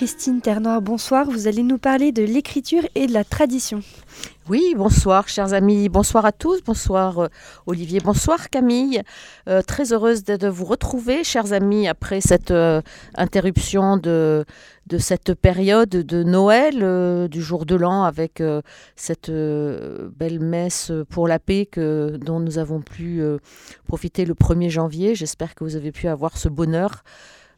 Christine Ternoir, bonsoir. Vous allez nous parler de l'écriture et de la tradition. Oui, bonsoir chers amis, bonsoir à tous, bonsoir euh, Olivier, bonsoir Camille. Euh, très heureuse de, vous retrouver chers amis après cette euh, interruption de, cette période de Noël, du jour de l'an avec cette belle messe pour la paix que, dont nous avons pu profiter le 1er janvier. J'espère que vous avez pu avoir ce bonheur.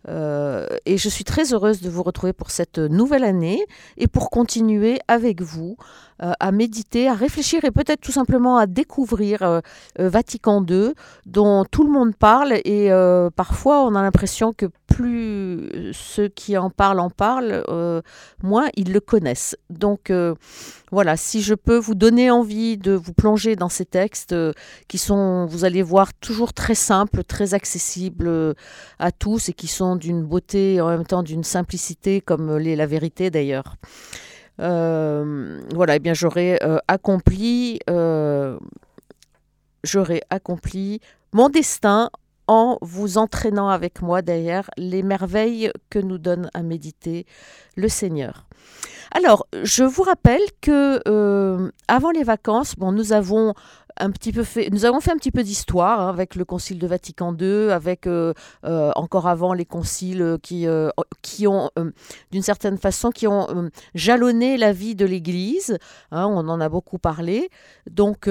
Euh, et je suis très heureuse de vous retrouver pour cette nouvelle année et pour continuer avec vous euh, à méditer, à réfléchir et peut-être tout simplement à découvrir euh, Vatican II, dont tout le monde parle et parfois on a l'impression que plus ceux qui en parlent en parlent, moins ils le connaissent. Donc voilà, si je peux vous donner envie de vous plonger dans ces textes qui sont, vous allez voir, toujours très simples, très accessibles à tous et qui sont d'une beauté en même temps d'une simplicité comme l'est la vérité d'ailleurs. Euh, voilà, eh bien j'aurais euh, accompli, euh, j'aurais accompli mon destin en vous entraînant avec moi derrière les merveilles que nous donne à méditer le Seigneur. Alors, je vous rappelle que avant les vacances, bon, nous avons un petit peu fait, nous avons fait un petit peu d'histoire hein, avec le Concile de Vatican II, avec euh, euh, encore avant les conciles qui, euh, qui ont, d'une certaine façon, qui ont jalonné la vie de l'Église. Hein, on en a beaucoup parlé. Donc,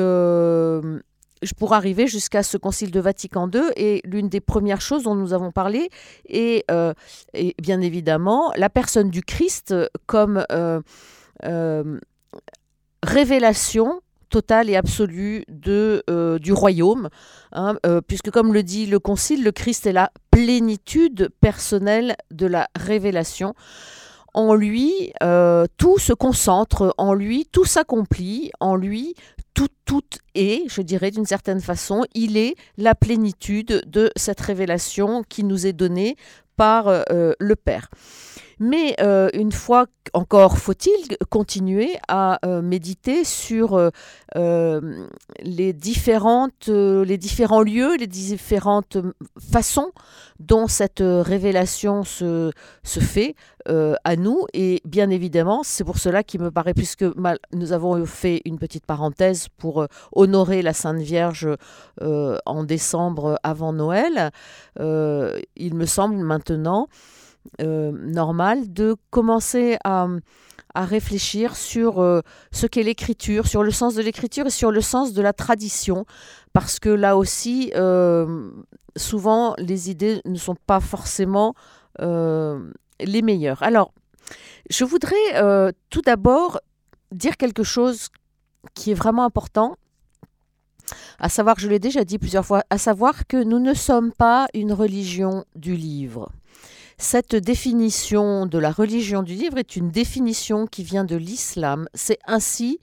pourrais arriver jusqu'à ce Concile de Vatican II et l'une des premières choses dont nous avons parlé est, est bien évidemment la personne du Christ comme révélation totale et absolue euh, du royaume, hein, euh, puisque comme le dit le Concile, le Christ est la plénitude personnelle de la révélation. En lui, euh, tout se concentre, en lui, tout s'accomplit, en lui, tout, tout est, je dirais d'une certaine façon, il est la plénitude de cette révélation qui nous est donnée par le Père. Mais euh, une fois encore, faut-il continuer à euh, méditer sur euh, les, différentes, les différents lieux, les différentes façons dont cette révélation se, se fait à nous. Et bien évidemment, c'est pour cela qu'il me paraît, puisque nous avons fait une petite parenthèse pour honorer la Sainte Vierge en décembre avant Noël, il me semble maintenant euh, normal de commencer à, réfléchir sur euh, ce qu'est l'écriture, sur le sens de l'écriture et sur le sens de la tradition, parce que là aussi, euh, souvent, les idées ne sont pas forcément les meilleures. Alors, je voudrais tout d'abord dire quelque chose qui est vraiment important, à savoir, je l'ai déjà dit plusieurs fois, à savoir que nous ne sommes pas une religion du livre. Cette définition de la religion du livre est une définition qui vient de l'islam. C'est ainsi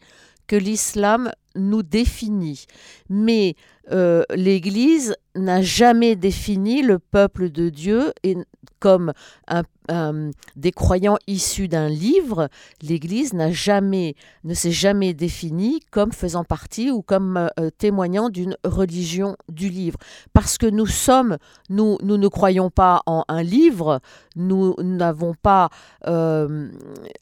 que l'islam nous définit. Mais euh, l'Église n'a jamais défini le peuple de Dieu et comme un, des croyants issus d'un livre, l'Église n'a jamais, ne s'est jamais définie comme faisant partie ou comme euh, témoignant d'une religion du livre. Parce que nous sommes, nous, nous ne croyons pas en un livre, nous n'avons pas euh,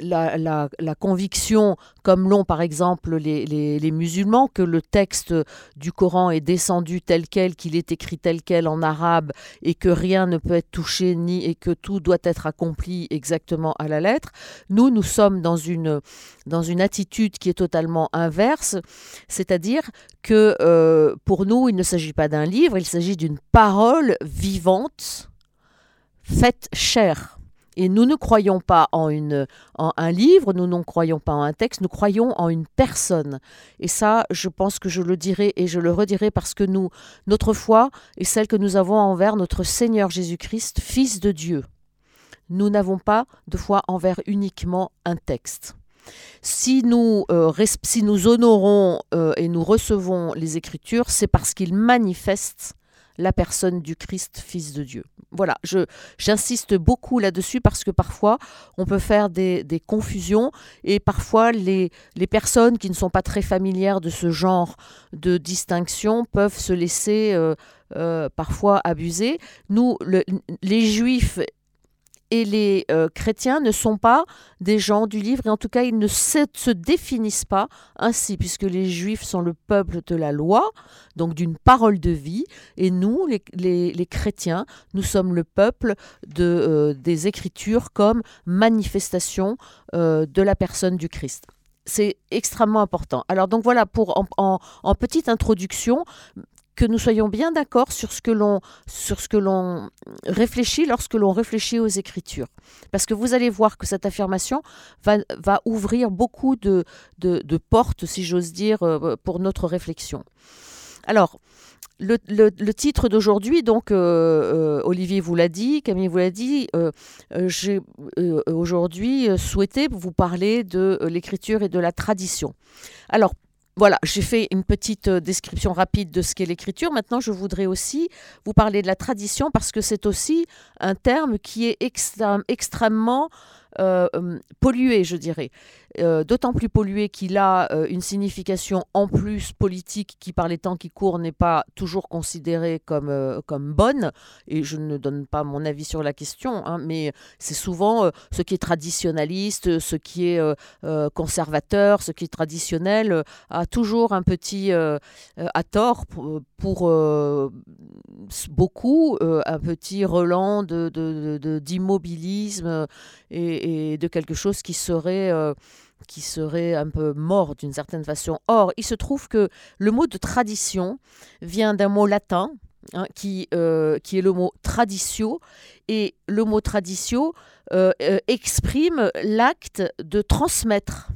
la, la, la, conviction, comme l'ont par exemple les, les, les musulmans, que le texte du Coran est descendu tel quel, qu'il est écrit tel quel en arabe et que rien ne peut être touché ni et que tout doit être accompli exactement à la lettre. Nous, nous sommes dans une, dans une attitude qui est totalement inverse, c'est-à-dire que euh, pour nous, il ne s'agit pas d'un livre, il s'agit d'une parole vivante, faite chair. Et nous ne croyons pas en, une, en un livre, nous ne croyons pas en un texte, nous croyons en une personne. Et ça, je pense que je le dirai et je le redirai parce que nous, notre foi est celle que nous avons envers notre Seigneur Jésus-Christ, Fils de Dieu. Nous n'avons pas de foi envers uniquement un texte. Si nous, euh, si nous honorons euh, et nous recevons les Écritures, c'est parce qu'ils manifestent la personne du Christ, Fils de Dieu. Voilà, j'insiste beaucoup là-dessus parce que parfois on peut faire des, confusions et parfois les, les, personnes qui ne sont pas très familières de ce genre de distinction peuvent se laisser euh, euh, parfois abuser. Nous, les Juifs et les euh, chrétiens ne sont pas des gens du livre, et en tout cas ils ne se, se définissent pas ainsi, puisque les juifs sont le peuple de la loi, donc d'une parole de vie, et nous, les, chrétiens, nous sommes le peuple de, euh, des Écritures comme manifestation euh, de la personne du Christ. C'est extrêmement important. Alors donc voilà, pour en- en petite introduction, que nous soyons bien d'accord sur ce que l'on sur ce que l'on réfléchit lorsque l'on réfléchit aux Écritures. Parce que vous allez voir que cette affirmation va, va ouvrir beaucoup de, de, portes, si j'ose dire, euh, pour notre réflexion. Alors, le, le- titre d'aujourd'hui, donc euh, euh, Olivier vous l'a dit, Camille vous l'a dit, j'ai aujourd'hui souhaité vous parler de l'écriture et de la tradition. Alors, voilà, j'ai fait une petite euh, description rapide de ce qu'est l'écriture. Maintenant, je voudrais aussi vous parler de la tradition parce que c'est aussi un terme qui est extrême- extrêmement euh, hum, pollué, je dirais. Euh, D'autant plus pollué qu'il a euh, une signification en plus politique qui, par les temps qui courent, n'est pas toujours considérée comme, euh, comme bonne. Et je ne donne pas mon avis sur la question, hein, mais c'est souvent ce qui est traditionnaliste, ce qui est conservateur, ce qui est traditionnel, a toujours un petit, à tort pour, beaucoup, un petit relent de- de- d'immobilisme et, de quelque chose qui serait, qui serait un peu mort d'une certaine façon. Or, il se trouve que le mot de tradition vient d'un mot latin. hein, qui, euh, qui est le mot traditio, et le mot traditio euh, euh, exprime l'acte de transmettre.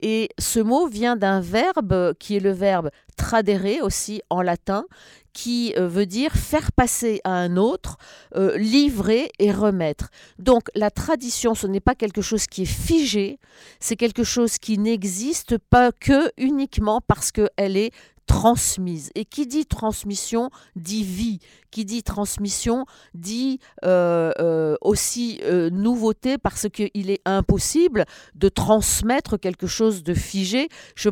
Et ce mot vient d'un verbe qui est le verbe tradere aussi en latin, qui euh, veut dire faire passer à un autre, euh, livrer et remettre. Donc la tradition, ce n'est pas quelque chose qui est figé, c'est quelque chose qui n'existe pas que uniquement parce qu'elle est transmise. Et qui dit transmission dit vie. Qui dit transmission dit euh, euh, aussi euh, nouveauté parce qu'il est impossible de transmettre quelque chose de figé. Je,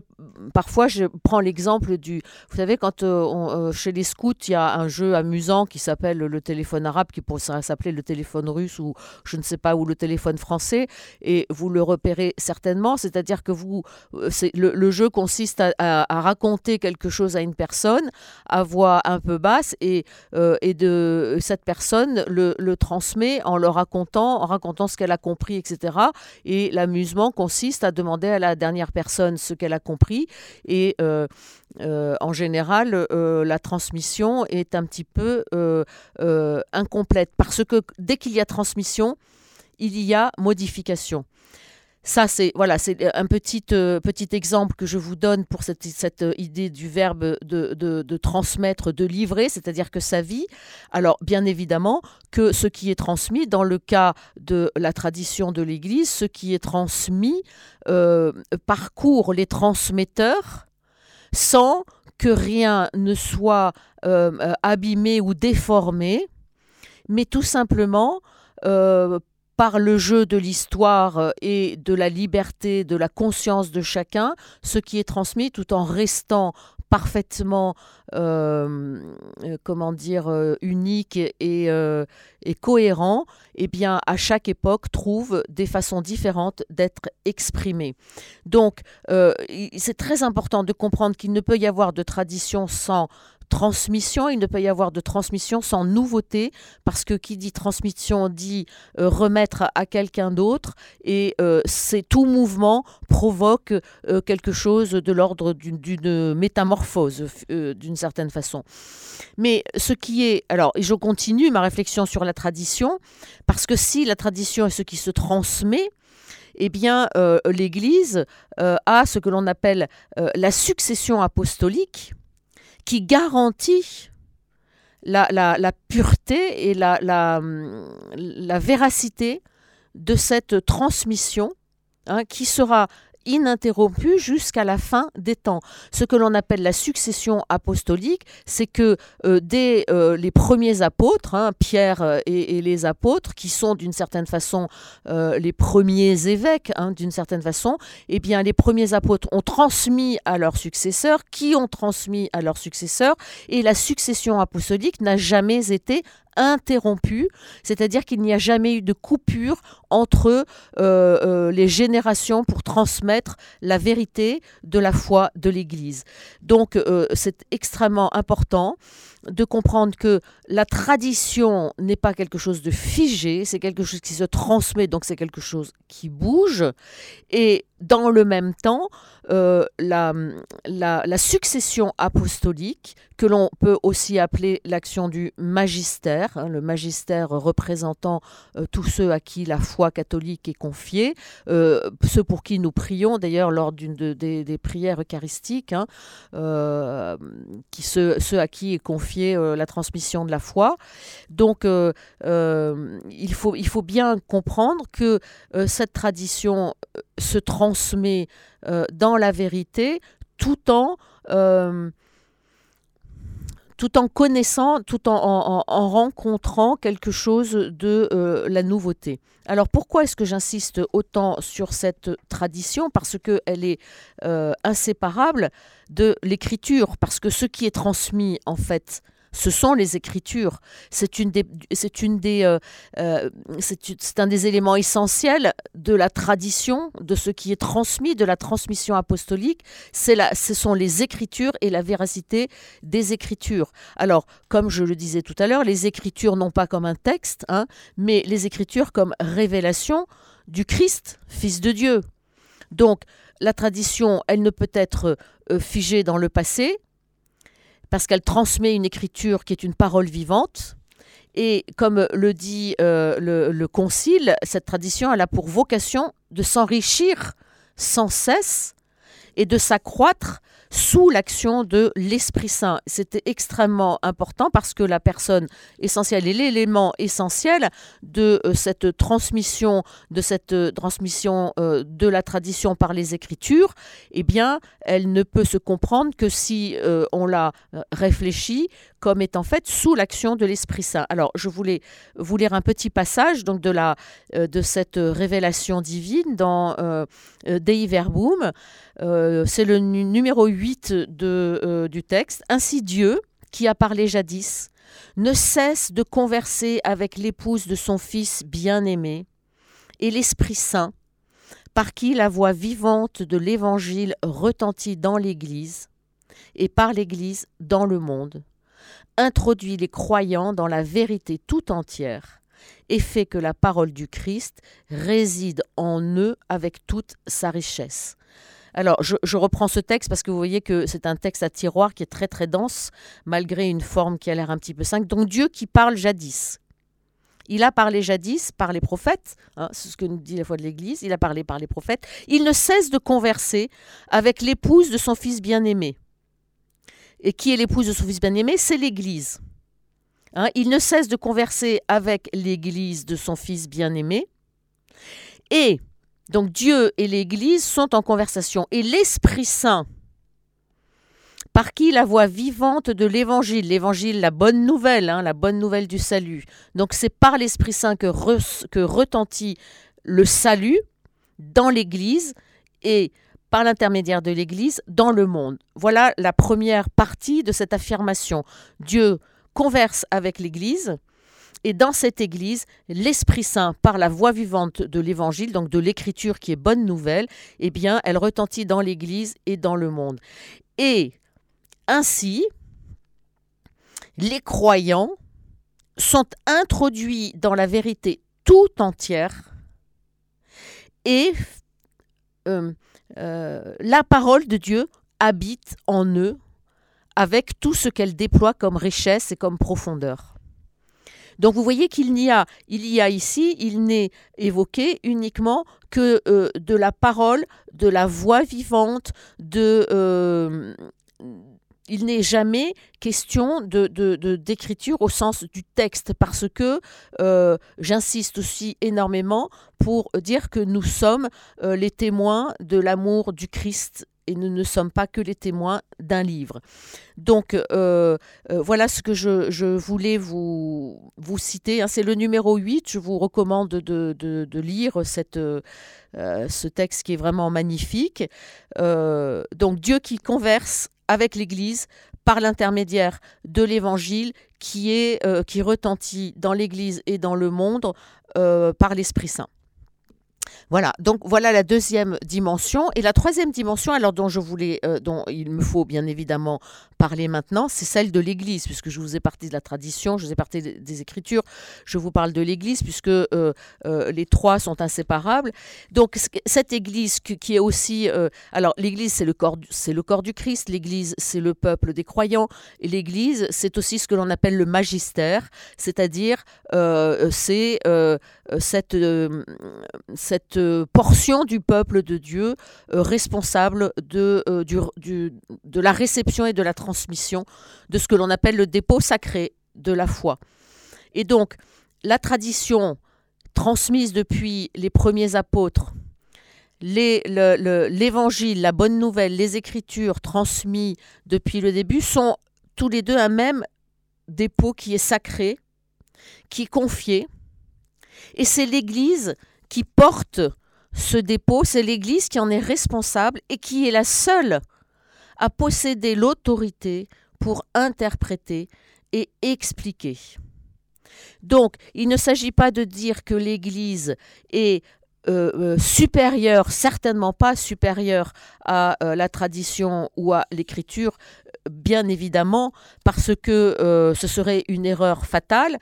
parfois, je prends l'exemple du... Vous savez, quand chez les scouts, il y a un jeu amusant qui s'appelle le téléphone arabe, qui pourrait s'appeler le téléphone russe ou je ne sais pas, ou le téléphone français, et vous le repérez certainement, c'est-à-dire que vous, le, jeu consiste à, à- à raconter quelque chose à une personne à voix un peu basse et, euh, et de cette personne le, transmet en le racontant, en racontant ce qu'elle a compris, etc. Et l'amusement consiste à demander à la dernière personne ce qu'elle a compris et euh, euh, en général, la transmission est un petit peu incomplète parce que dès qu'il y a transmission, il y a modification. Ça, c'est voilà, c'est un petit, euh, petit exemple que je vous donne pour cette, cette euh, idée du verbe de, de, transmettre, de livrer, c'est-à-dire que sa vie. Alors, bien évidemment, que ce qui est transmis, dans le cas de la tradition de l'Église, ce qui est transmis euh, parcourt les transmetteurs sans que rien ne soit euh, euh, abîmé ou déformé, mais tout simplement euh, par le jeu de l'histoire euh, et de la liberté, de la conscience de chacun, ce qui est transmis tout en restant parfaitement, euh, euh, comment dire, unique et, euh, et cohérent, eh bien, à chaque époque, trouve des façons différentes d'être exprimé. Donc, c'est très important de comprendre qu'il ne peut y avoir de tradition sans transmission, il ne peut y avoir de transmission sans nouveauté, parce que qui dit transmission dit euh, remettre à, quelqu'un d'autre, et euh, c'est tout mouvement provoque euh, quelque chose de l'ordre d'une- métamorphose, d'une certaine façon. Mais ce qui est, alors, et je continue ma réflexion sur la tradition, parce que si la tradition est ce qui se transmet, eh bien, l'Église a ce que l'on appelle la succession apostolique, qui garantit la, pureté et la véracité de cette transmission hein, qui sera ininterrompue jusqu'à la fin des temps. Ce que l'on appelle la succession apostolique, c'est que euh, dès euh, les premiers apôtres, hein, Pierre euh, et, les apôtres, qui sont d'une certaine façon les premiers évêques, hein, d'une certaine façon, eh bien les premiers apôtres ont transmis à leurs successeurs, qui ont transmis à leurs successeurs, et la succession apostolique n'a jamais été interrompue, c'est-à-dire qu'il n'y a jamais eu de coupure entre les générations pour transmettre la vérité de la foi de l'Église. Donc c'est extrêmement important de comprendre que la tradition n'est pas quelque chose de figé, c'est quelque chose qui se transmet, donc c'est quelque chose qui bouge. Et dans le même temps, euh, la, la, succession apostolique, que l'on peut aussi appeler l'action du magistère, hein, le magistère représentant euh, tous ceux à qui la foi catholique est confiée, euh, ceux pour qui nous prions d'ailleurs lors d'une des, prières eucharistiques, hein, qui, ceux, ceux, à qui est confiée la transmission de la foi. Donc il, faut, il faut bien comprendre que cette tradition se transmet euh, dans la vérité tout en, euh, tout en connaissant, tout en, rencontrant quelque chose de euh, la nouveauté. Alors pourquoi est-ce que j'insiste autant sur cette tradition? Parce qu'elle est inséparable de l'écriture, parce que ce qui est transmis en fait ce sont les Écritures. C'est un des éléments essentiels de la tradition, de ce qui est transmis, de la transmission apostolique. C'est la, ce sont les Écritures et la véracité des Écritures. Alors, comme je le disais tout à l'heure, les Écritures non pas comme un texte, hein, mais les Écritures comme révélation du Christ, Fils de Dieu. Donc, la tradition, elle ne peut être euh, figée dans le passé, parce qu'elle transmet une écriture qui est une parole vivante. Et comme le dit euh, le, le, Concile, cette tradition elle a pour vocation de s'enrichir sans cesse et de s'accroître sous l'action de l'Esprit Saint. C'était extrêmement important parce que la personne essentielle et l'élément essentiel de euh, cette transmission, de cette euh, transmission euh, de la tradition par les Écritures, eh bien, elle ne peut se comprendre que si on la réfléchit comme étant faite sous l'action de l'Esprit Saint. Alors, je voulais vous lire un petit passage donc de la de cette révélation divine dans Dei Verbum. C'est le numéro 8 euh, du texte. Ainsi Dieu, qui a parlé jadis, ne cesse de converser avec l'épouse de son Fils bien-aimé, et l'Esprit Saint, par qui la voix vivante de l'Évangile retentit dans l'Église, et par l'Église dans le monde, introduit les croyants dans la vérité tout entière, et fait que la parole du Christ réside en eux avec toute sa richesse. Alors, je, reprends ce texte parce que vous voyez que c'est un texte à tiroir qui est très très dense, malgré une forme qui a l'air un petit peu simple. Donc Dieu qui parle jadis. Il a parlé jadis par les prophètes, hein, c'est ce que nous dit la foi de l'Église, il a parlé par les prophètes. Il ne cesse de converser avec l'épouse de son fils bien-aimé. Et qui est l'épouse de son fils bien-aimé? C'est l'Église. Hein, il ne cesse de converser avec l'Église de son fils bien-aimé. Et donc Dieu et l'Église sont en conversation. Et l'Esprit Saint, par qui la voix vivante de l'Évangile, l'Évangile, la bonne nouvelle, hein, la bonne nouvelle du salut. Donc c'est par l'Esprit Saint que, que retentit le salut dans l'Église et par l'intermédiaire de l'Église dans le monde. Voilà la première partie de cette affirmation. Dieu converse avec l'Église et dans cette Église, l'Esprit Saint, par la voix vivante de l'Évangile, donc de l'Écriture qui est bonne nouvelle, eh bien, elle retentit dans l'Église et dans le monde. Et ainsi, les croyants sont introduits dans la vérité tout entière et euh, euh, la parole de Dieu habite en eux avec tout ce qu'elle déploie comme richesse et comme profondeur. Donc vous voyez qu'il n'y a, ici, il n'est évoqué uniquement que euh, de la parole, de la voix vivante, euh, il n'est jamais question de, d'écriture au sens du texte parce que euh, j'insiste aussi énormément pour dire que nous sommes les témoins de l'amour du Christ et nous ne sommes pas que les témoins d'un livre. Donc euh, euh, voilà ce que je, voulais vous, vous citer. Hein. C'est le numéro 8. Je vous recommande de, lire cette, euh, ce texte qui est vraiment magnifique. donc Dieu qui converse avec l'Église par l'intermédiaire de l'Évangile qui, est, qui retentit dans l'Église et dans le monde par l'Esprit Saint. Voilà, donc voilà la deuxième dimension. Et la troisième dimension, alors dont je voulais, euh, dont il me faut bien évidemment parler maintenant, c'est celle de l'Église, puisque je vous ai parlé de la tradition, je vous ai parlé des Écritures, je vous parle de l'Église, puisque euh, euh, les trois sont inséparables. Donc cette Église qui, est aussi, alors l'Église c'est le corps, le corps du Christ, l'Église c'est le peuple des croyants, et l'Église c'est aussi ce que l'on appelle le magistère, c'est-à-dire c'est cette, cette euh, portion du peuple de Dieu euh, responsable de, euh, de la réception et de la transmission de ce que l'on appelle le dépôt sacré de la foi. Et donc, la tradition transmise depuis les premiers apôtres, l'évangile, la bonne nouvelle, les écritures transmises depuis le début sont tous les deux un même dépôt qui est sacré, qui est confié. Et c'est l'Église qui porte ce dépôt, c'est l'Église qui en est responsable et qui est la seule à posséder l'autorité pour interpréter et expliquer. Donc, il ne s'agit pas de dire que l'Église est euh, euh, supérieure, certainement pas supérieure à euh, la tradition ou à l'écriture, bien évidemment, parce que ce serait une erreur fatale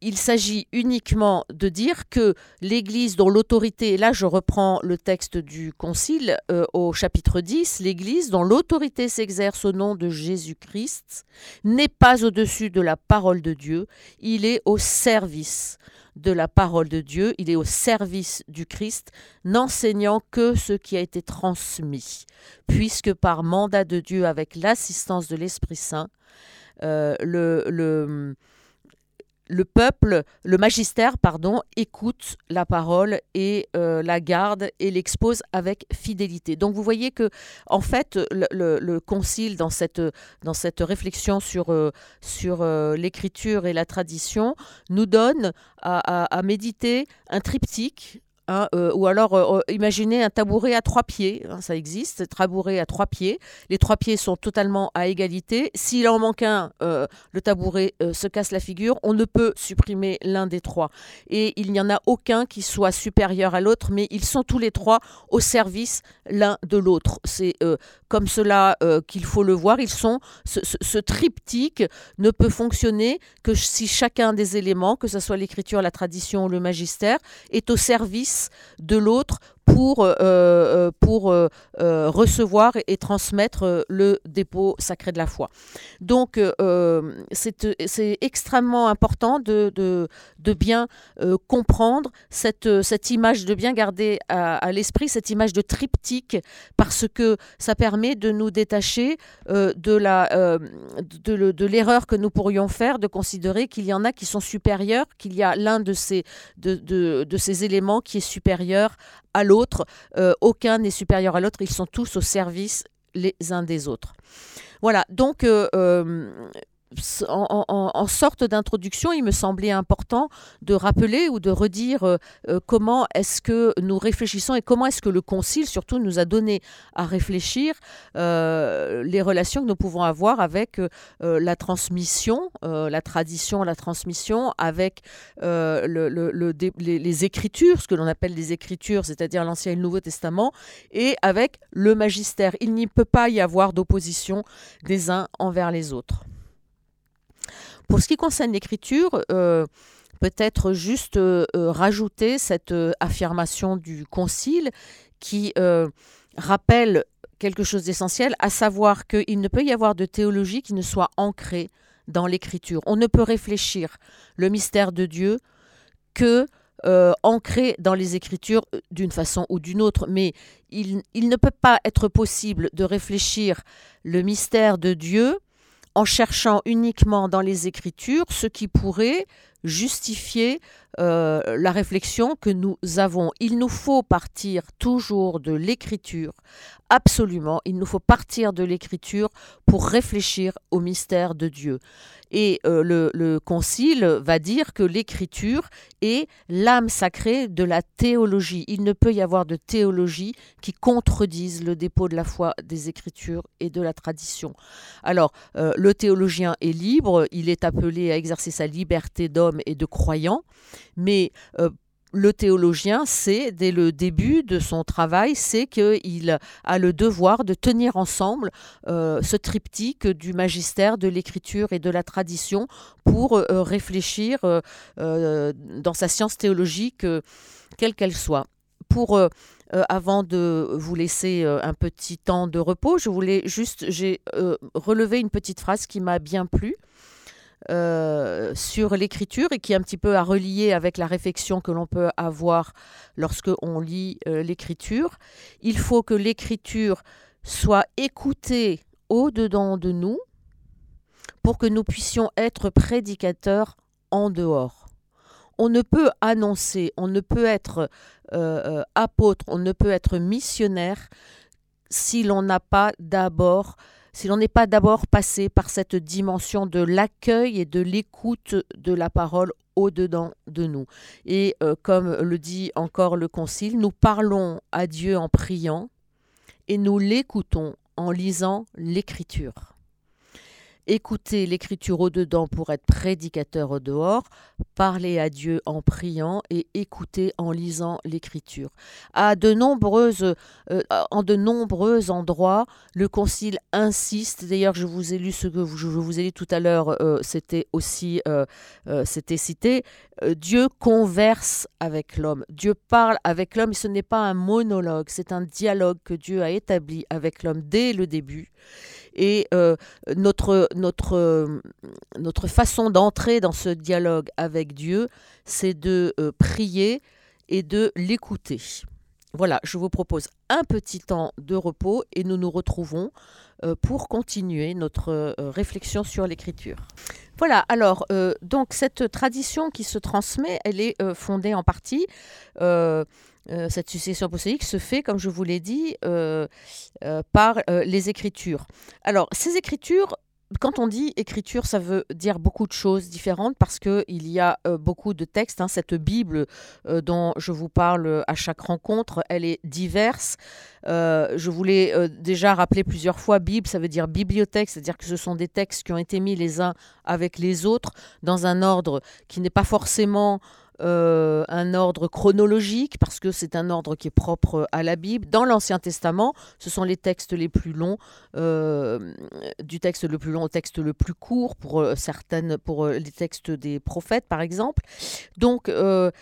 il s'agit uniquement de dire que l'Église dont l'autorité, là je reprends le texte du Concile euh, au chapitre 10, l'Église dont l'autorité s'exerce au nom de Jésus-Christ n'est pas au-dessus de la parole de Dieu, il est au service de la parole de Dieu, il est au service du Christ, n'enseignant que ce qui a été transmis, puisque par mandat de Dieu avec l'assistance de l'Esprit Saint, euh, le, le le peuple, le magistère, pardon, écoute la parole et euh, la garde et l'expose avec fidélité. Donc vous voyez que, en fait, le, concile dans cette, réflexion sur, euh, euh, l'écriture et la tradition nous donne à méditer un triptyque Hein, euh, ou alors, euh, euh, imaginez un tabouret à trois pieds, hein, ça existe, tabouret à trois pieds. Les trois pieds sont totalement à égalité. S'il en manque un, le tabouret se casse la figure. On ne peut supprimer l'un des trois. Et il n'y en a aucun qui soit supérieur à l'autre, mais ils sont tous les trois au service l'un de l'autre. C'est comme cela qu'il faut le voir. Ils sont ce, ce, triptyque ne peut fonctionner que si chacun des éléments, que ce soit l'écriture, la tradition ou le magistère, est au service de l'autre pour, euh, euh, pour euh, recevoir et transmettre le dépôt sacré de la foi. Donc c'est extrêmement important de, de, bien comprendre cette, cette image, de bien garder à, l'esprit cette image de triptyque, parce que ça permet de nous détacher de la de, l'erreur que nous pourrions faire de considérer qu'il y en a qui sont supérieurs, qu'il y a l'un de ces, de, de ces éléments qui est supérieur l'autre. Euh, aucun n'est supérieur à l'autre. Ils sont tous au service les uns des autres. Voilà, donc euh, en, sorte d'introduction, il me semblait important de rappeler ou de redire euh, euh, comment est-ce que nous réfléchissons et comment est-ce que le Concile surtout nous a donné à réfléchir euh, les relations que nous pouvons avoir avec la transmission, la tradition, la transmission, avec le, les, Écritures, ce que l'on appelle les Écritures, c'est-à-dire l'Ancien et le Nouveau Testament, et avec le magistère. Il n'y peut pas y avoir d'opposition des uns envers les autres. Pour ce qui concerne l'écriture, euh, peut-être juste euh, euh, rajouter cette affirmation du Concile qui rappelle quelque chose d'essentiel, à savoir qu'il ne peut y avoir de théologie qui ne soit ancrée dans l'écriture. On ne peut réfléchir le mystère de Dieu que ancré dans les Écritures d'une façon ou d'une autre, mais il, ne peut pas être possible de réfléchir le mystère de Dieu en cherchant uniquement dans les Écritures ce qui pourrait justifier euh, la réflexion que nous avons. Il nous faut partir toujours de l'écriture, absolument, il nous faut partir de l'écriture pour réfléchir au mystère de Dieu. Et euh, le, Concile va dire que l'écriture est l'âme sacrée de la théologie. Il ne peut y avoir de théologie qui contredise le dépôt de la foi des Écritures et de la tradition. Alors, euh, le théologien est libre, il est appelé à exercer sa liberté d'homme et de croyant, mais euh, le théologien sait, dès le début de son travail, c'est qu'il a le devoir de tenir ensemble euh, ce triptyque du magistère, de l'écriture et de la tradition pour euh, réfléchir dans sa science théologique, quelle qu'elle soit. Pour avant de vous laisser un petit temps de repos, je voulais juste, j'ai relevé une petite phrase qui m'a bien plu. Euh, sur l'écriture et qui est un petit peu à relier avec la réflexion que l'on peut avoir lorsque on lit euh, l'écriture. Il faut que l'écriture soit écoutée au-dedans de nous pour que nous puissions être prédicateurs en dehors. On ne peut annoncer, on ne peut être euh, apôtre, on ne peut être missionnaire si l'on n'a pas d'abord si l'on n'est pas d'abord passé par cette dimension de l'accueil et de l'écoute de la parole au-dedans de nous. Et euh, comme le dit encore le Concile, nous parlons à Dieu en priant et nous l'écoutons en lisant l'Écriture écouter l'écriture au-dedans pour être prédicateur au dehors, parler à Dieu en priant et écouter en lisant l'écriture. À de nombreuses, euh, en de nombreux endroits, le Concile insiste, d'ailleurs je vous ai lu ce que vous ai tout à l'heure, euh, c'était aussi euh, c'était cité, Dieu converse avec l'homme, Dieu parle avec l'homme, ce n'est pas un monologue, c'est un dialogue que Dieu a établi avec l'homme dès le début. Et euh, notre, notre, euh, notre façon d'entrer dans ce dialogue avec Dieu, c'est de euh, prier et de l'écouter. Voilà, je vous propose un petit temps de repos et nous nous retrouvons pour continuer notre réflexion sur l'écriture. Voilà, alors, donc cette tradition qui se transmet, elle est fondée en partie cette succession apostolique se fait, comme je vous l'ai dit, euh, euh, par les Écritures. Alors, ces Écritures, quand on dit écriture, ça veut dire beaucoup de choses différentes parce qu'il y a beaucoup de textes. Hein. cette Bible dont je vous parle à chaque rencontre, elle est diverse. je voulais déjà rappeler plusieurs fois, Bible, ça veut dire bibliothèque, c'est-à-dire que ce sont des textes qui ont été mis les uns avec les autres dans un ordre qui n'est pas forcément euh, un ordre chronologique, parce que c'est un ordre qui est propre à la Bible. Dans l'Ancien Testament, ce sont les textes les plus longs, euh, du texte le plus long au texte le plus court, pour euh, certaines, pour les textes des prophètes, par exemple. Donc, ce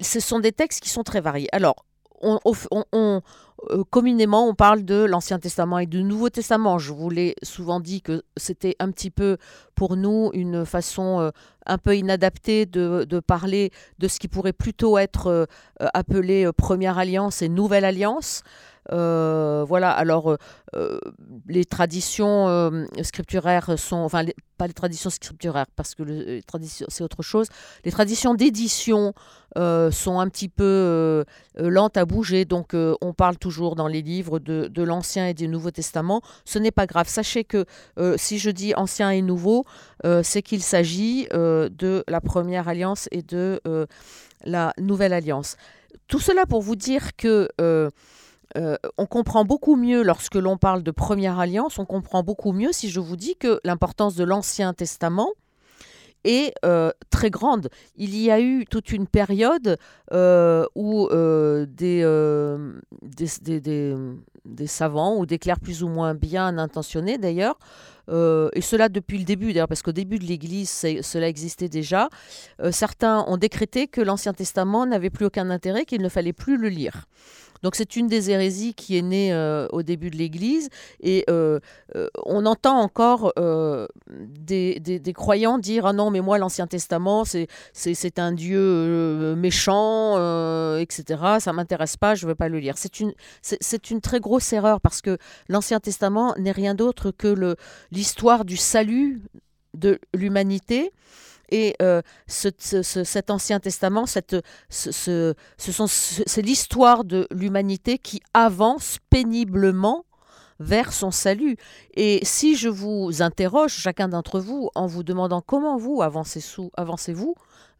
sont des textes qui sont très variés. Alors, on, communément, on parle de l'Ancien Testament et du Nouveau Testament. Je vous l'ai souvent dit que c'était un petit peu pour nous une façon un peu inadapté de, parler de ce qui pourrait plutôt être euh, appelé euh, Première Alliance et Nouvelle Alliance. Euh, voilà, alors les traditions scripturaires sont, enfin pas les traditions scripturaires parce que les traditions c'est autre chose. Les traditions d'édition sont un petit peu lentes à bouger, donc on parle toujours dans les livres de, l'Ancien et du Nouveau Testament. Ce n'est pas grave. Sachez que si je dis Ancien et Nouveau, c'est qu'il s'agit de la première alliance et de euh, la nouvelle alliance. Tout cela pour vous dire que euh, euh, on comprend beaucoup mieux lorsque l'on parle de première alliance, on comprend beaucoup mieux si je vous dis que l'importance de l'Ancien Testament est très grande. Il y a eu toute une période où des, des, des, savants ou des clercs plus ou moins bien intentionnés d'ailleurs euh, et cela depuis le début, d'ailleurs, parce qu'au début de l'Église, cela existait déjà. Euh, certains ont décrété que l'Ancien Testament n'avait plus aucun intérêt, qu'il ne fallait plus le lire. Donc c'est une des hérésies qui est née euh, au début de l'Église et euh, euh, on entend encore des, croyants dire ah non mais moi l'Ancien Testament c'est c'est un Dieu méchant etc ça m'intéresse pas je veux pas le lire. C'est une c'est une très grosse erreur parce que l'Ancien Testament n'est rien d'autre que le l'histoire du salut de l'humanité Et euh, cet Ancien Testament, cette, ce, c'est l'histoire de l'humanité qui avance péniblement vers son salut. Et si je vous interroge, chacun d'entre vous, en vous demandant comment vous avancez-vous avancez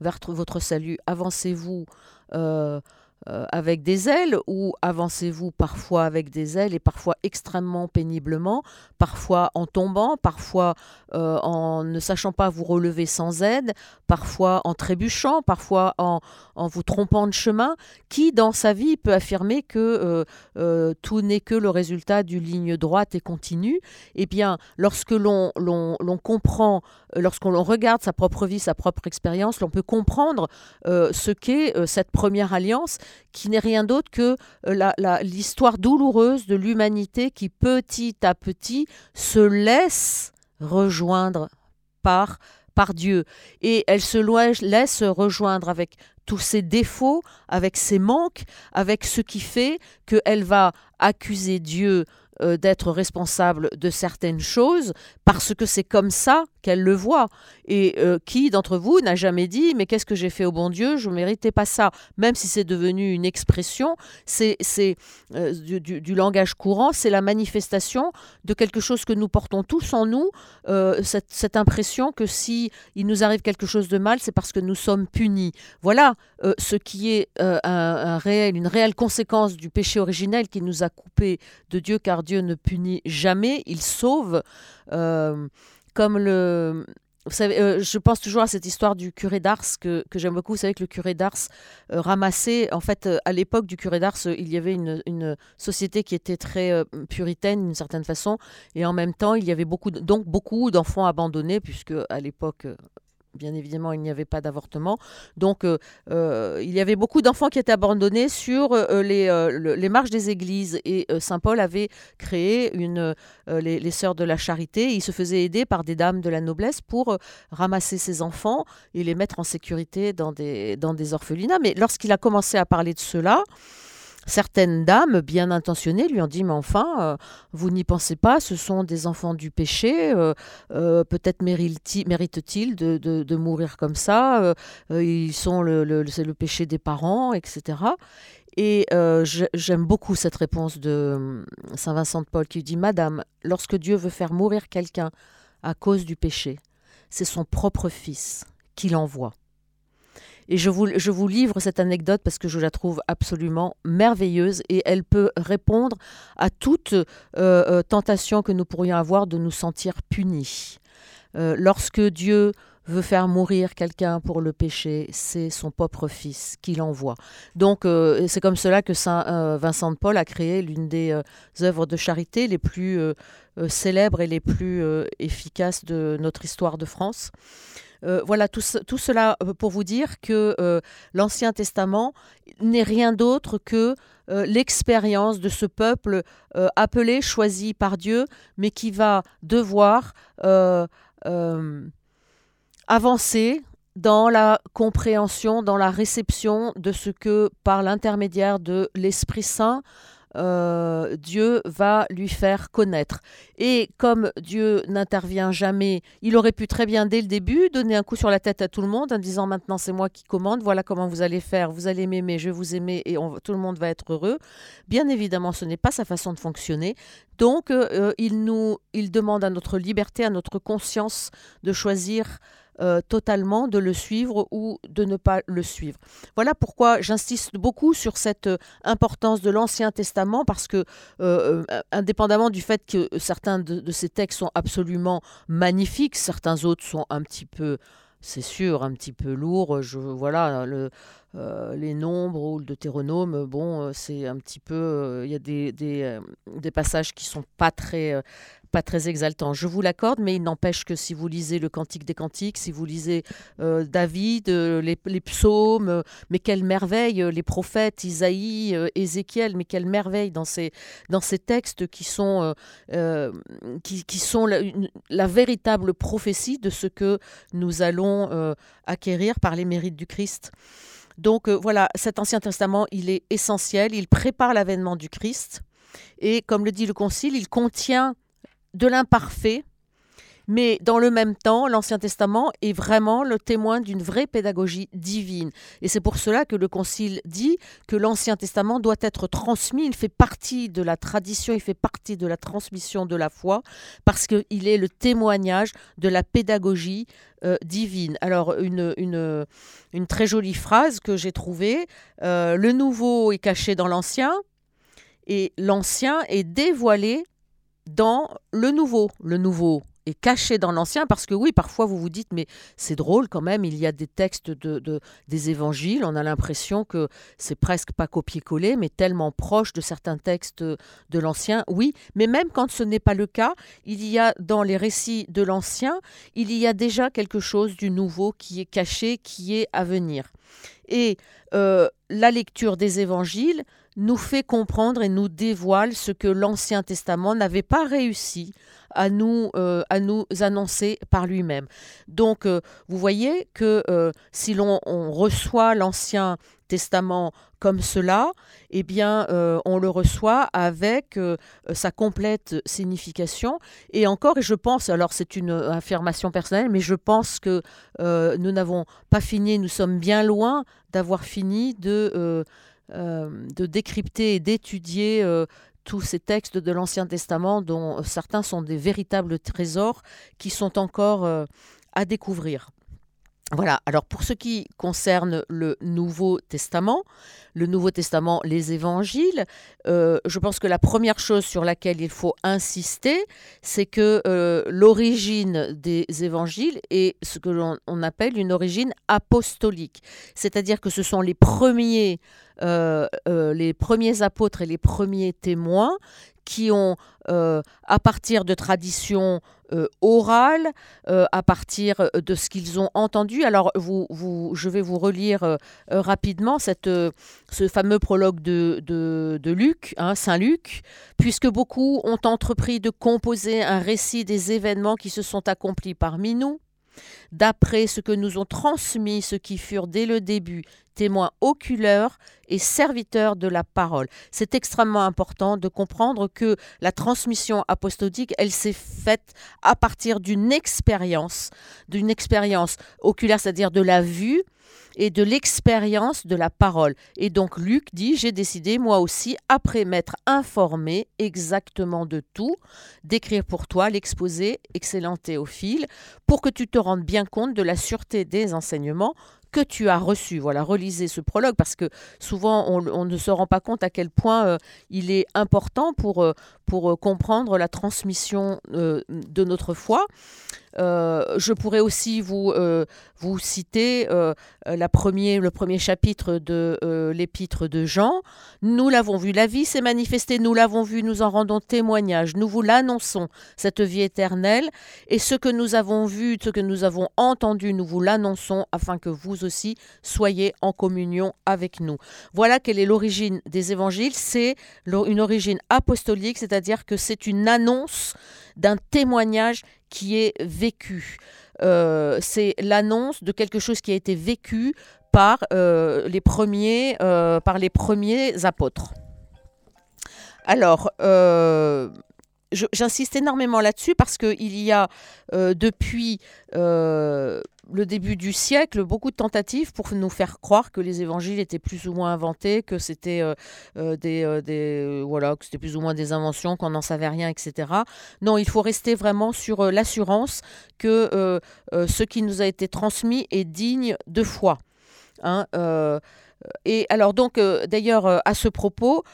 vers votre salut, avancez-vous euh, euh, avec des ailes ou avancez-vous parfois avec des ailes et parfois extrêmement péniblement, parfois en tombant, parfois euh, en ne sachant pas vous relever sans aide, parfois en trébuchant, parfois en, en vous trompant de chemin Qui dans sa vie peut affirmer que euh, tout n'est que le résultat d'une ligne droite et continue? Eh bien, lorsque l'on comprend, lorsqu'on regarde sa propre vie, sa propre expérience, l'on peut comprendre ce qu'est cette première alliance qui n'est rien d'autre que euh, l'histoire douloureuse de l'humanité qui petit à petit se laisse rejoindre par, par Dieu. Et elle se laisse rejoindre avec tous ses défauts, avec ses manques, avec ce qui fait qu'elle va accuser Dieu euh, d'être responsable de certaines choses parce que c'est comme ça qu'elle le voit. Et euh, qui d'entre vous n'a jamais dit mais qu'est-ce que j'ai fait au bon Dieu? Je ne méritais pas ça. Même si c'est devenu une expression, c'est euh, du, langage courant, c'est la manifestation de quelque chose que nous portons tous en nous, cette, impression que si il nous arrive quelque chose de mal, c'est parce que nous sommes punis. Voilà ce qui est un, réel, une réelle conséquence du péché originel qui nous a coupés de Dieu, car Dieu ne punit jamais, il sauve. Euh, comme le. Vous savez, euh, je pense toujours à cette histoire du curé d'Ars que, j'aime beaucoup. Vous savez que le curé d'Ars euh, ramassait, en fait, à l'époque du curé d'Ars, il y avait une, société qui était très puritaine d'une certaine façon, et en même temps, il y avait beaucoup, donc beaucoup d'enfants abandonnés, puisque à l'époque, Bien évidemment, il n'y avait pas d'avortement. Donc, euh, euh, il y avait beaucoup d'enfants qui étaient abandonnés sur euh, les, marches des églises. Et Saint Paul avait créé une, les, Sœurs de la Charité. Il se faisait aider par des dames de la noblesse pour ramasser ces enfants et les mettre en sécurité dans des, dans des orphelinats. Mais lorsqu'il a commencé à parler de cela, Certaines dames bien intentionnées lui ont dit Mais enfin, euh, vous n'y pensez pas, ce sont des enfants du péché, euh, euh, peut-être méritent-ils de, mourir comme ça, ils sont le, c'est le péché des parents, etc. Et j'aime beaucoup cette réponse de Saint Vincent de Paul qui dit Madame, lorsque Dieu veut faire mourir quelqu'un à cause du péché, c'est son propre fils qui l'envoie. Et je vous, livre cette anecdote parce que je la trouve absolument merveilleuse et elle peut répondre à toute euh, euh, tentation que nous pourrions avoir de nous sentir punis. Euh, lorsque Dieu veut faire mourir quelqu'un pour le péché, c'est son propre fils qui l'envoie. Donc c'est comme cela que Saint Vincent de Paul a créé l'une des œuvres de charité les plus célèbres et les plus efficaces de notre histoire de France. Euh, voilà, tout, cela euh, pour vous dire que euh, l'Ancien Testament n'est rien d'autre que l'expérience de ce peuple appelé, choisi par Dieu, mais qui va devoir avancer dans la compréhension, dans la réception de ce que, par l'intermédiaire de l'Esprit Saint, euh, Dieu va lui faire connaître. Et comme Dieu n'intervient jamais, il aurait pu très bien dès le début donner un coup sur la tête à tout le monde en disant maintenant c'est moi qui commande, voilà comment vous allez faire, vous allez m'aimer, je vais vous aimer et tout le monde va être heureux. Bien évidemment, ce n'est pas sa façon de fonctionner. Donc, euh, il nous, il demande à notre liberté, à notre conscience de choisir euh, totalement de le suivre ou de ne pas le suivre. Voilà pourquoi j'insiste beaucoup sur cette euh, importance de l'Ancien Testament, parce que, euh, indépendamment du fait que certains de, ces textes sont absolument magnifiques, certains autres sont un petit peu c'est sûr, un petit peu lourds. Je, voilà, le, les nombres ou le deutéronome, bon, c'est un petit peu. Il y a des, des, des, passages qui sont pas très, pas très exaltant, je vous l'accorde, mais il n'empêche que si vous lisez le Cantique des Cantiques, si vous lisez euh, David, euh, les, psaumes, euh, mais quelle merveille, les prophètes, Isaïe, Ézéchiel, mais quelle merveille dans ces, dans ces textes qui sont, qui, sont la, véritable prophétie de ce que nous allons acquérir par les mérites du Christ. Donc voilà, cet Ancien Testament, il est essentiel, il prépare l'avènement du Christ. Et comme le dit le Concile, il contient de l'imparfait, Mais dans le même temps, l'Ancien Testament est vraiment le témoin d'une vraie pédagogie divine. Et c'est pour cela que le Concile dit que l'Ancien Testament doit être transmis, il fait partie de la tradition, il fait partie de la transmission de la foi, parce qu'il est le témoignage de la pédagogie euh, divine. Alors, une, une, très jolie phrase que j'ai trouvée, euh, le nouveau est caché dans l'ancien, et l'ancien est dévoilé dans le nouveau. Le nouveau est caché dans l'ancien parce que oui, parfois vous vous dites mais c'est drôle quand même, il y a des textes de, des évangiles, on a l'impression que c'est presque pas copier-coller, mais tellement proche de certains textes de l'ancien. Oui, mais même quand ce n'est pas le cas, il y a dans les récits de l'ancien, il y a déjà quelque chose du nouveau qui est caché, qui est à venir. Et euh, la lecture des évangiles nous fait comprendre et nous dévoile ce que l'Ancien Testament n'avait pas réussi à nous, euh, à nous annoncer par lui-même. Donc, euh, vous voyez que si l'on reçoit l'Ancien Testament comme cela, eh bien, on le reçoit avec sa complète signification. Et encore, et je pense, alors c'est une affirmation personnelle, mais je pense que nous n'avons pas fini, nous sommes bien loin d'avoir fini de, euh, euh, de décrypter et d'étudier euh, tous ces textes de l'Ancien Testament dont certains sont des véritables trésors qui sont encore à découvrir. Voilà, alors pour ce qui concerne le Nouveau Testament, le Nouveau Testament, les évangiles, euh, je pense que la première chose sur laquelle il faut insister, c'est que euh, l'origine des évangiles est ce que l'on appelle une origine apostolique, c'est-à-dire que ce sont les premiers, euh, les premiers apôtres et les premiers témoins qui ont, à partir de traditions euh, orales, euh, à partir de ce qu'ils ont entendu. Alors, je vais vous relire rapidement cette, ce fameux prologue de, de, Luc, hein, Saint Luc, puisque beaucoup ont entrepris de composer un récit des événements qui se sont accomplis parmi nous d'après ce que nous ont transmis ceux qui furent dès le début témoins oculaires et serviteurs de la parole. C'est extrêmement important de comprendre que la transmission apostolique, elle s'est faite à partir d'une expérience, d'une expérience oculaire, c'est-à-dire de la vue, et de l'expérience de la parole. Et donc Luc dit, j'ai décidé moi aussi, après m'être informé exactement de tout, d'écrire pour toi l'exposé, excellent Théophile, pour que tu te rendes bien compte de la sûreté des enseignements que tu as reçu. Voilà, relisez ce prologue parce que souvent on, ne se rend pas compte à quel point euh, il est important pour, euh, pour euh, comprendre la transmission de notre foi. je pourrais aussi vous, vous citer la premier, le premier chapitre de l'épître de Jean. Nous l'avons vu, la vie s'est manifestée, nous l'avons vu, nous en rendons témoignage, nous vous l'annonçons, cette vie éternelle, et ce que nous avons vu, ce que nous avons entendu, nous vous l'annonçons afin que vous aussi soyez en communion avec nous. Voilà quelle est l'origine des évangiles. C'est une origine apostolique, c'est-à-dire que c'est une annonce d'un témoignage qui est vécu. Euh, c'est l'annonce de quelque chose qui a été vécu par, euh, les, premiers, euh, par les premiers apôtres. Alors, j'insiste énormément là-dessus parce qu'il y a depuis le début du siècle, beaucoup de tentatives pour nous faire croire que les évangiles étaient plus ou moins inventés, que c'était euh, euh, des, euh, des voilà, que c'était plus ou moins des inventions, qu'on n'en savait rien, etc. Non, il faut rester vraiment sur l'assurance que ce qui nous a été transmis est digne de foi. Hein, et alors donc, d'ailleurs, à ce propos,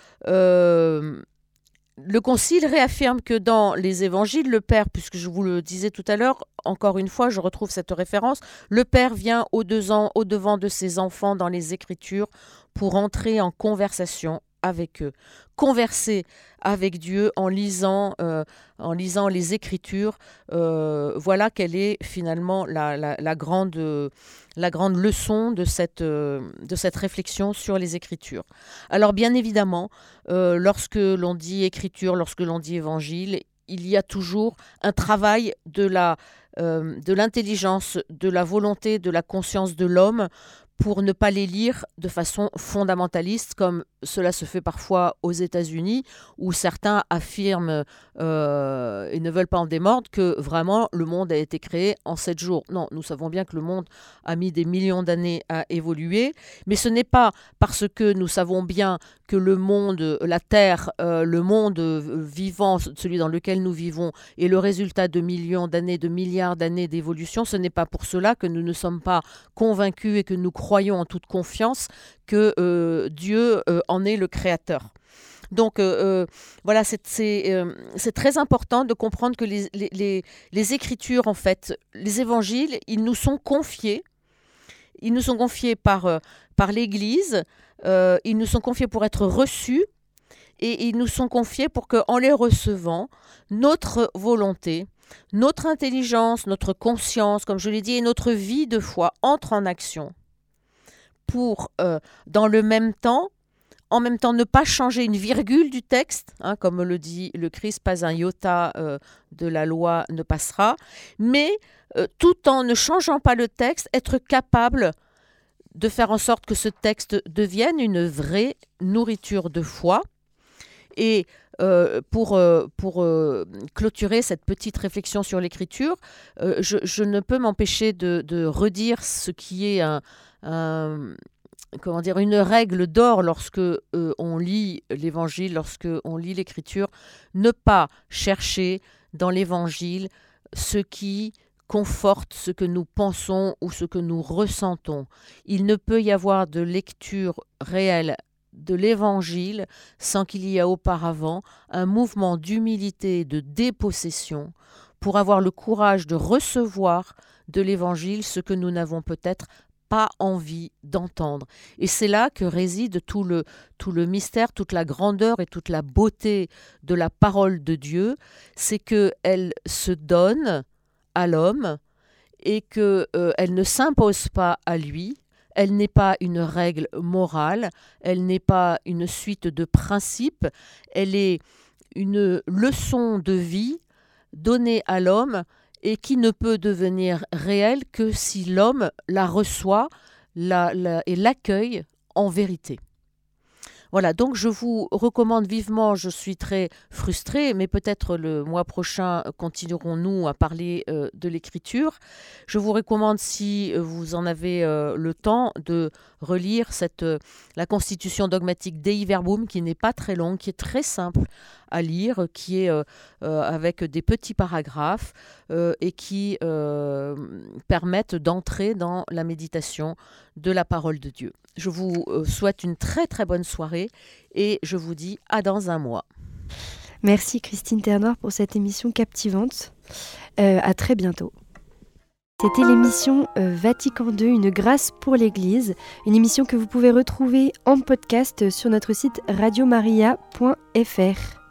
le Concile réaffirme que dans les évangiles, le Père, puisque je vous le disais tout à l'heure, encore une fois, je retrouve cette référence, le Père vient au-devant de ses enfants dans les Écritures pour entrer en conversation avec eux. Converser avec Dieu en lisant, euh, en lisant les Écritures, euh, voilà quelle est finalement la, grande, la grande leçon de cette, de cette réflexion sur les Écritures. Alors bien évidemment, euh, lorsque l'on dit Écriture, lorsque l'on dit Évangile, il y a toujours un travail de la de l'intelligence, de la volonté, de la conscience de l'homme pour ne pas les lire de façon fondamentaliste comme cela se fait parfois aux États-Unis, où certains affirment euh, et ne veulent pas en démordre que vraiment le monde a été créé en sept jours. Non, nous savons bien que le monde a mis des millions d'années à évoluer, mais ce n'est pas parce que nous savons bien que le monde, la Terre, euh, le monde vivant, celui dans lequel nous vivons, est le résultat de millions d'années, de milliards d'années d'évolution, ce n'est pas pour cela que nous ne sommes pas convaincus et que nous croyons en toute confiance que euh, Dieu euh, en est le créateur. Donc voilà, c'est très important de comprendre que les, les, Écritures, en fait, les évangiles, ils nous sont confiés. Ils nous sont confiés par, par l'Église, ils nous sont confiés pour être reçus et ils nous sont confiés pour qu'en les recevant, notre volonté, notre intelligence, notre conscience, comme je l'ai dit, et notre vie de foi entrent en action pour, euh, dans le même temps, en même temps ne pas changer une virgule du texte, hein, comme le dit le Christ, pas un iota euh, de la loi ne passera, mais euh, tout en ne changeant pas le texte, être capable de faire en sorte que ce texte devienne une vraie nourriture de foi. Et pour, pour clôturer cette petite réflexion sur l'écriture, je, je, ne peux m'empêcher de, de, redire ce qui est un, comment dire, une règle d'or lorsque on lit l'évangile, lorsque on lit l'écriture, ne pas chercher dans l'évangile ce qui conforte ce que nous pensons ou ce que nous ressentons. Il ne peut y avoir de lecture réelle de l'Évangile sans qu'il y ait auparavant un mouvement d'humilité et de dépossession pour avoir le courage de recevoir de l'Évangile ce que nous n'avons peut-être pas envie d'entendre. Et c'est là que réside tout le, tout le mystère, toute la grandeur et toute la beauté de la parole de Dieu, c'est qu'elle se donne à l'homme et qu'elle euh, ne s'impose pas à lui, elle n'est pas une règle morale, elle n'est pas une suite de principes, elle est une leçon de vie donnée à l'homme et qui ne peut devenir réelle que si l'homme la reçoit et l'accueille en vérité. Voilà, donc je vous recommande vivement, je suis très frustrée, mais peut-être le mois prochain continuerons-nous à parler euh, de l'écriture. Je vous recommande, si vous en avez euh, le temps, de relire cette, euh, la constitution dogmatique Dei Verbum, qui n'est pas très longue, qui est très simple à lire, qui est avec des petits paragraphes et qui permettent d'entrer dans la méditation de la parole de Dieu. Je vous souhaite une très très bonne soirée et je vous dis à dans un mois. Merci Christine Ternoir pour cette émission captivante. à très bientôt. C'était l'émission euh, Vatican II, une grâce pour l'Église, une émission que vous pouvez retrouver en podcast sur notre site radiomaria.fr.